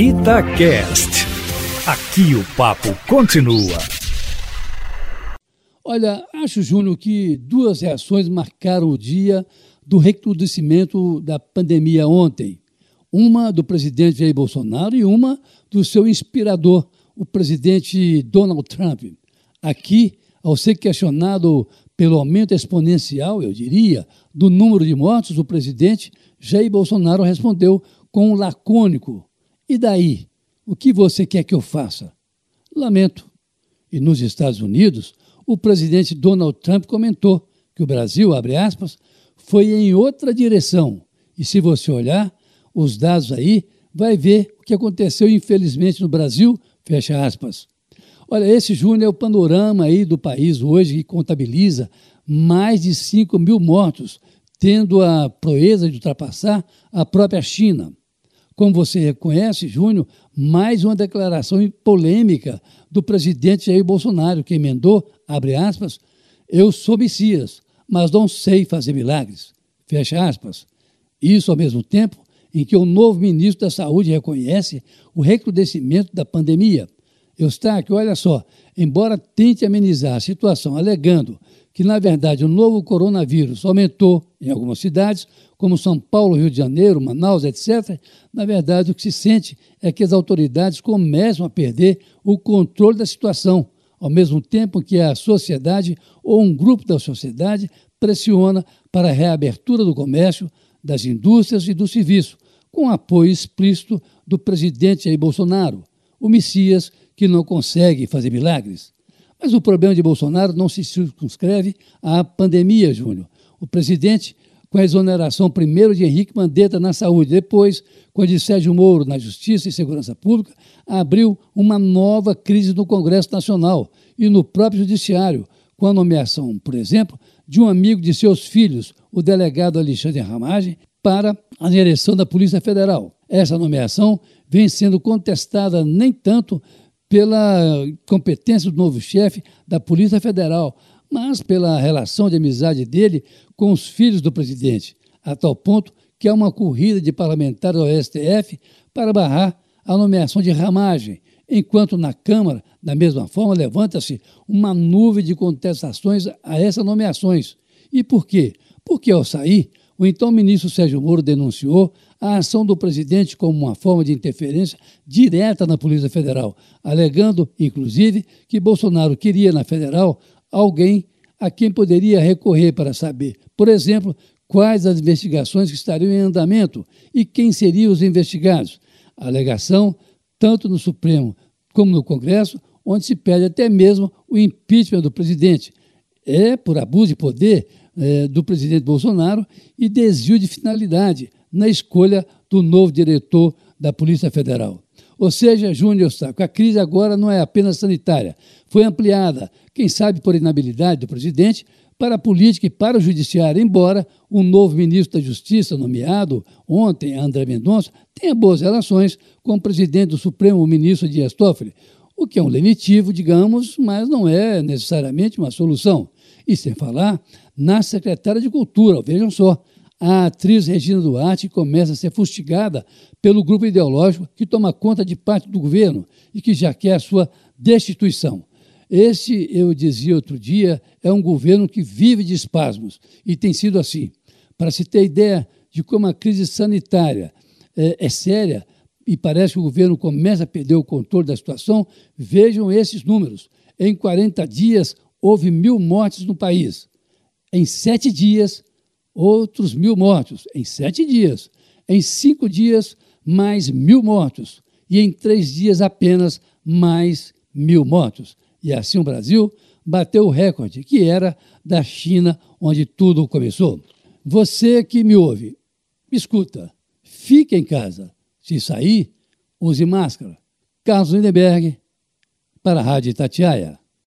Itacast. Aqui o papo continua. Olha, acho, Júnior, que duas reações marcaram o dia do recrudescimento da pandemia ontem. Uma do presidente Jair Bolsonaro e uma do seu inspirador, o presidente Donald Trump. Aqui, ao ser questionado pelo aumento exponencial, eu diria, do número de mortos, o presidente Jair Bolsonaro respondeu com um lacônico: E daí? O que você quer que eu faça? Lamento. E nos Estados Unidos, o presidente Donald Trump comentou que o Brasil, abre aspas, foi em outra direção. E se você olhar os dados aí, vai ver o que aconteceu, infelizmente, no Brasil, fecha aspas. Olha, esse, Júnior, é o panorama aí do país hoje que contabiliza mais de 5 mil mortos, tendo a proeza de ultrapassar a própria China. Como você reconhece, Júnior, mais uma declaração polêmica do presidente Jair Bolsonaro, que emendou, abre aspas, eu sou Messias, mas não sei fazer milagres, fecha aspas. Isso, ao mesmo tempo, em que o novo ministro da Saúde reconhece o recrudescimento da pandemia Eustáquio, olha só, embora tente amenizar a situação alegando que, na verdade, o novo coronavírus aumentou em algumas cidades, como São Paulo, Rio de Janeiro, Manaus, etc., na verdade o que se sente é que as autoridades começam a perder o controle da situação, ao mesmo tempo que a sociedade ou um grupo da sociedade pressiona para a reabertura do comércio, das indústrias e do serviço, com apoio explícito do presidente Jair Bolsonaro, o Messias que não consegue fazer milagres. Mas o problema de Bolsonaro não se circunscreve à pandemia, Júnior. O presidente, com a exoneração primeiro de Henrique Mandetta na saúde, depois com a de Sérgio Moro na Justiça e Segurança Pública, abriu uma nova crise no Congresso Nacional e no próprio Judiciário, com a nomeação, por exemplo, de um amigo de seus filhos, o delegado Alexandre Ramagem, para a direção da Polícia Federal. Essa nomeação vem sendo contestada nem tanto pela competência do novo chefe da Polícia Federal, mas pela relação de amizade dele com os filhos do presidente, a tal ponto que há uma corrida de parlamentares ao STF para barrar a nomeação de ramagem, enquanto na Câmara, da mesma forma, levanta-se uma nuvem de contestações a essas nomeações. E por quê? Porque ao sair, o então ministro Sérgio Moro denunciou a ação do presidente como uma forma de interferência direta na Polícia Federal, alegando, inclusive, que Bolsonaro queria na federal alguém a quem poderia recorrer para saber, por exemplo, quais as investigações que estariam em andamento e quem seriam os investigados. A alegação, tanto no Supremo como no Congresso, onde se pede até mesmo o impeachment do presidente. É por abuso de poder é, do presidente Bolsonaro e desvio de finalidade na escolha do novo diretor da Polícia Federal. Ou seja, Júnior Saco, a crise agora não é apenas sanitária, foi ampliada, quem sabe por inabilidade do presidente, para a política e para o judiciário, embora o novo ministro da Justiça, nomeado ontem, André Mendonça, tenha boas relações com o presidente do Supremo, o ministro Dias Toffoli, o que é um lenitivo, digamos, mas não é necessariamente uma solução. E sem falar na secretária de Cultura, vejam só, a atriz Regina Duarte começa a ser fustigada pelo grupo ideológico que toma conta de parte do governo e que já quer a sua destituição. Esse, eu dizia outro dia, é um governo que vive de espasmos e tem sido assim. Para se ter ideia de como a crise sanitária é, é séria e parece que o governo começa a perder o controle da situação, vejam esses números. Em 40 dias, houve mil mortes no país. Em sete dias, outros mil mortos. Em sete dias. Em cinco dias, mais mil mortos. E em três dias, apenas mais mil mortos. E assim o Brasil bateu o recorde, que era da China, onde tudo começou. Você que me ouve, escuta, fique em casa. Se sair, use máscara. Carlos Lindenberg, para a Rádio Itatiaia.